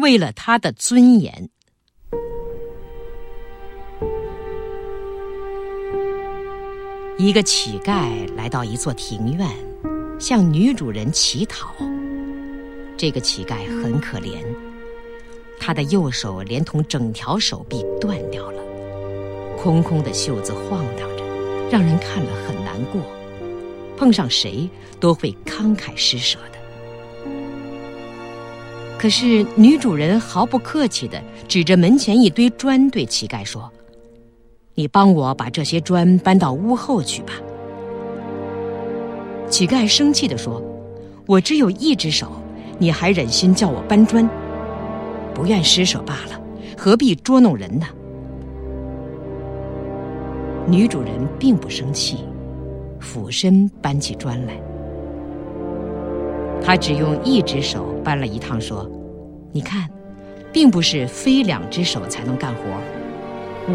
为了他的尊严。一个乞丐来到一座庭院，向女主人乞讨。这个乞丐很可怜，他的右手连同整条手臂断掉了，空空的袖子晃荡着，让人看了很难过。碰上谁都会慷慨施舍的。可是女主人毫不客气的指着门前一堆砖对乞丐说。你帮我把这些砖搬到屋后去吧。乞丐生气的说：“我只有一只手，你还忍心叫我搬砖？不愿施舍罢了，何必捉弄人呢？”女主人并不生气，俯身搬起砖来。他只用一只手搬了一趟，说：“你看，并不是非两只手才能干活，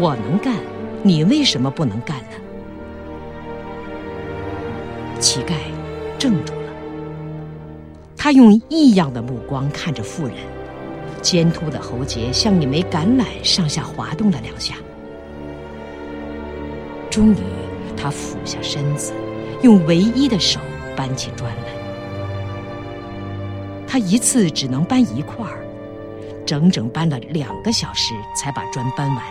我能干。”你为什么不能干呢？乞丐怔住了，他用异样的目光看着妇人，尖突的喉结像一枚橄榄上下滑动了两下。终于，他俯下身子，用唯一的手搬起砖来。他一次只能搬一块儿，整整搬了两个小时才把砖搬完。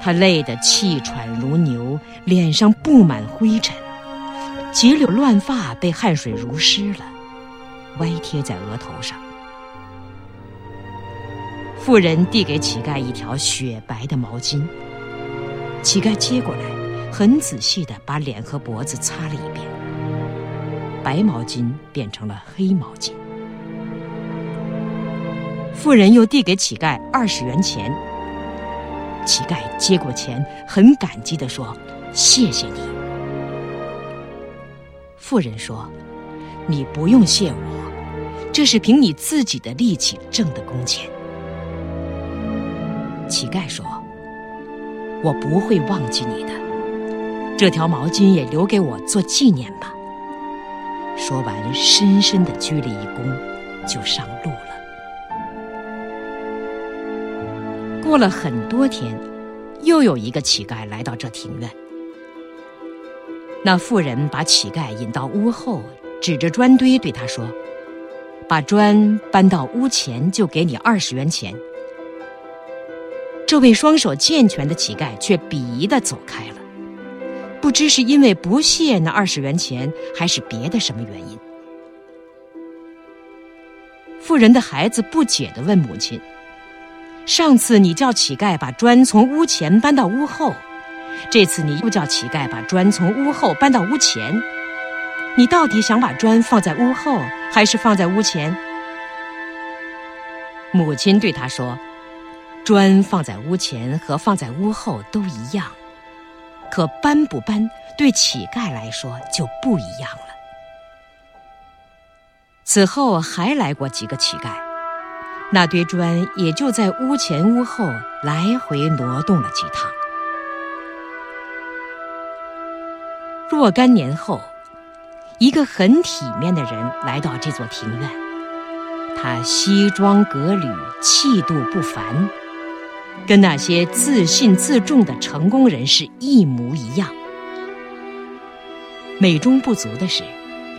他累得气喘如牛，脸上布满灰尘，几绺乱发被汗水濡湿了，歪贴在额头上。妇人递给乞丐一条雪白的毛巾，乞丐接过来，很仔细的把脸和脖子擦了一遍，白毛巾变成了黑毛巾。妇人又递给乞丐二十元钱。乞丐接过钱，很感激地说：“谢谢你。”妇人说：“你不用谢我，这是凭你自己的力气挣的工钱。”乞丐说：“我不会忘记你的，这条毛巾也留给我做纪念吧。”说完，深深的鞠了一躬，就上路了。过了很多天，又有一个乞丐来到这庭院。那妇人把乞丐引到屋后，指着砖堆对他说：“把砖搬到屋前，就给你二十元钱。”这位双手健全的乞丐却鄙夷的走开了，不知是因为不屑那二十元钱，还是别的什么原因。妇人的孩子不解的问母亲。上次你叫乞丐把砖从屋前搬到屋后，这次你又叫乞丐把砖从屋后搬到屋前。你到底想把砖放在屋后，还是放在屋前？母亲对他说：“砖放在屋前和放在屋后都一样，可搬不搬对乞丐来说就不一样了。”此后还来过几个乞丐。那堆砖也就在屋前屋后来回挪动了几趟。若干年后，一个很体面的人来到这座庭院，他西装革履，气度不凡，跟那些自信自重的成功人士一模一样。美中不足的是，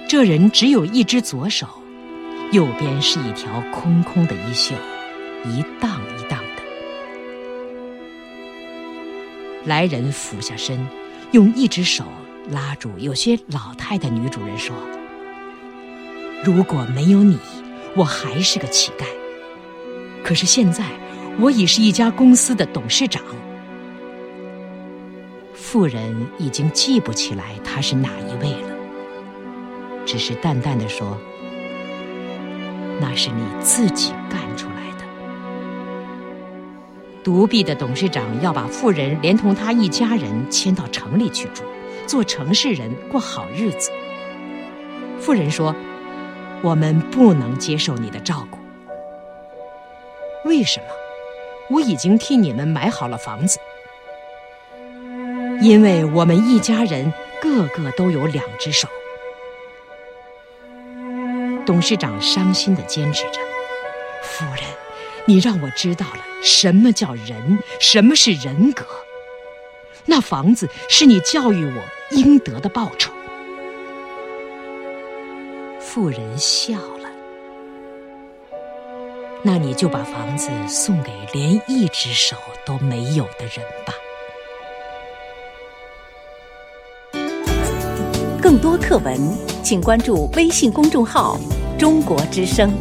这人只有一只左手。右边是一条空空的衣袖，一荡一荡的。来人俯下身，用一只手拉住有些老态的女主人说：“如果没有你，我还是个乞丐。可是现在，我已是一家公司的董事长。”妇人已经记不起来他是哪一位了，只是淡淡的说。那是你自己干出来的。独臂的董事长要把富人连同他一家人迁到城里去住，做城市人过好日子。富人说：“我们不能接受你的照顾。为什么？我已经替你们买好了房子，因为我们一家人个个都有两只手。”董事长伤心的坚持着：“夫人，你让我知道了什么叫人，什么是人格。那房子是你教育我应得的报酬。妇人笑了。那你就把房子送给连一只手都没有的人吧。更多课文，请关注微信公众号“中国之声”。